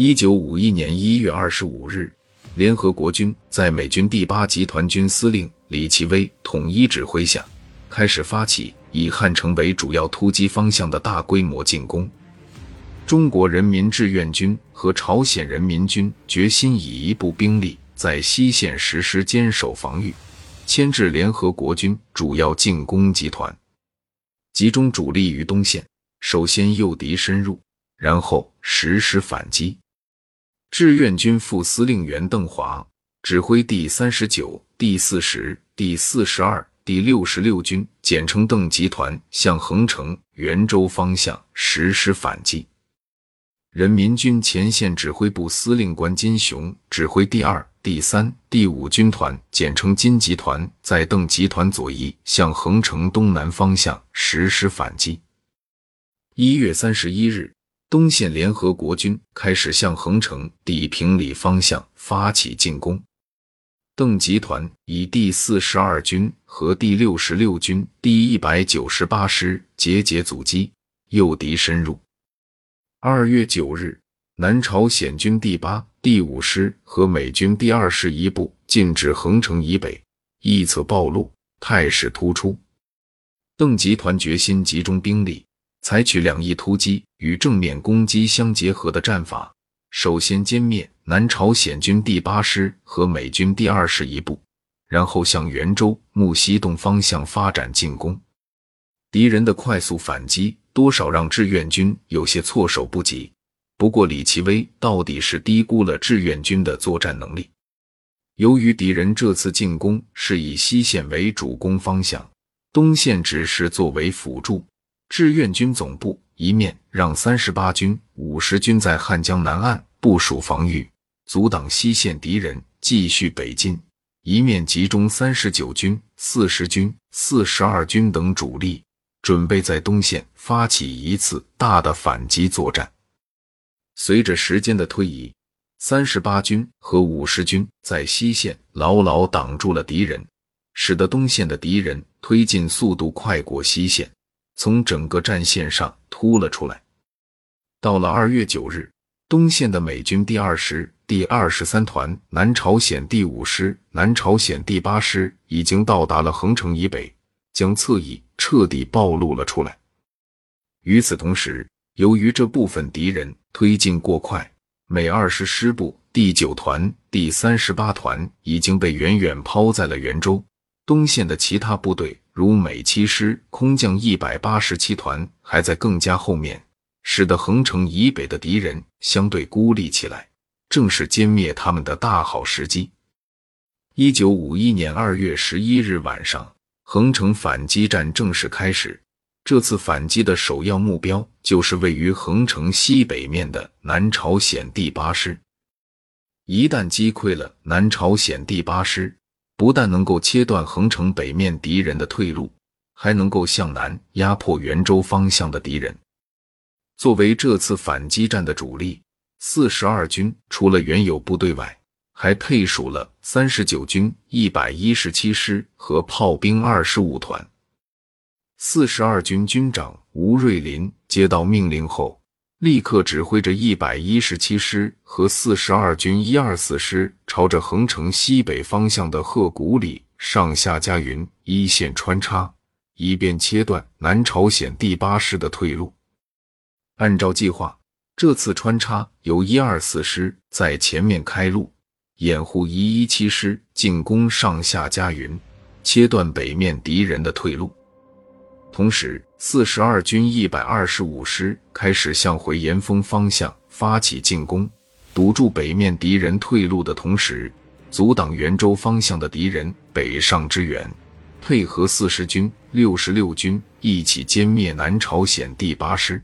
一九五一年一月二十五日，联合国军在美军第八集团军司令李奇微统一指挥下，开始发起以汉城为主要突击方向的大规模进攻。中国人民志愿军和朝鲜人民军决心以一部兵力在西线实施坚守防御，牵制联合国军主要进攻集团，集中主力于东线，首先诱敌深入，然后实施反击。志愿军副司令员邓华指挥第三十九、第四十、第四十二、第六十六军（简称邓集团）向横城、袁州方向实施反击。人民军前线指挥部司令官金雄指挥第二、第三、第五军团（简称金集团）在邓集团左翼向横城东南方向实施反击。一月三十一日。东线联合国军开始向横城、地平里方向发起进攻。邓集团以第四十二军和第六十六军第一百九十八师节节阻击，诱敌深入。二月九日，南朝鲜军第八、第五师和美军第二师一部进至横城以北，一侧暴露，态势突出。邓集团决心集中兵力。采取两翼突击与正面攻击相结合的战法，首先歼灭南朝鲜军第八师和美军第二师一部，然后向袁州、木樨洞方向发展进攻。敌人的快速反击多少让志愿军有些措手不及。不过，李奇微到底是低估了志愿军的作战能力。由于敌人这次进攻是以西线为主攻方向，东线只是作为辅助。志愿军总部一面让三十八军、五十军在汉江南岸部署防御，阻挡西线敌人继续北进；一面集中三十九军、四十军、四十二军等主力，准备在东线发起一次大的反击作战。随着时间的推移，三十八军和五十军在西线牢牢挡住了敌人，使得东线的敌人推进速度快过西线。从整个战线上突了出来。到了二月九日，东线的美军第二师、第二十三团、南朝鲜第五师、南朝鲜第八师已经到达了横城以北，将侧翼彻底暴露了出来。与此同时，由于这部分敌人推进过快，美二十师部第九团、第三十八团已经被远远抛在了袁州。东线的其他部队。如美七师空降一百八十七团还在更加后面，使得横城以北的敌人相对孤立起来，正是歼灭他们的大好时机。一九五一年二月十一日晚上，横城反击战正式开始。这次反击的首要目标就是位于横城西北面的南朝鲜第八师。一旦击溃了南朝鲜第八师，不但能够切断横城北面敌人的退路，还能够向南压迫袁州方向的敌人。作为这次反击战的主力，四十二军除了原有部队外，还配属了三十九军一百一十七师和炮兵二十五团。四十二军军长吴瑞林接到命令后。立刻指挥着一百一十七师和四十二军一二四师，朝着横城西北方向的鹤谷里、上下家云一线穿插，以便切断南朝鲜第八师的退路。按照计划，这次穿插由一二四师在前面开路，掩护一一七师进攻上下家云，切断北面敌人的退路。同时，四十二军一百二十五师开始向回岩峰方向发起进攻，堵住北面敌人退路的同时，阻挡袁州方向的敌人北上支援，配合四十军、六十六军一起歼灭南朝鲜第八师。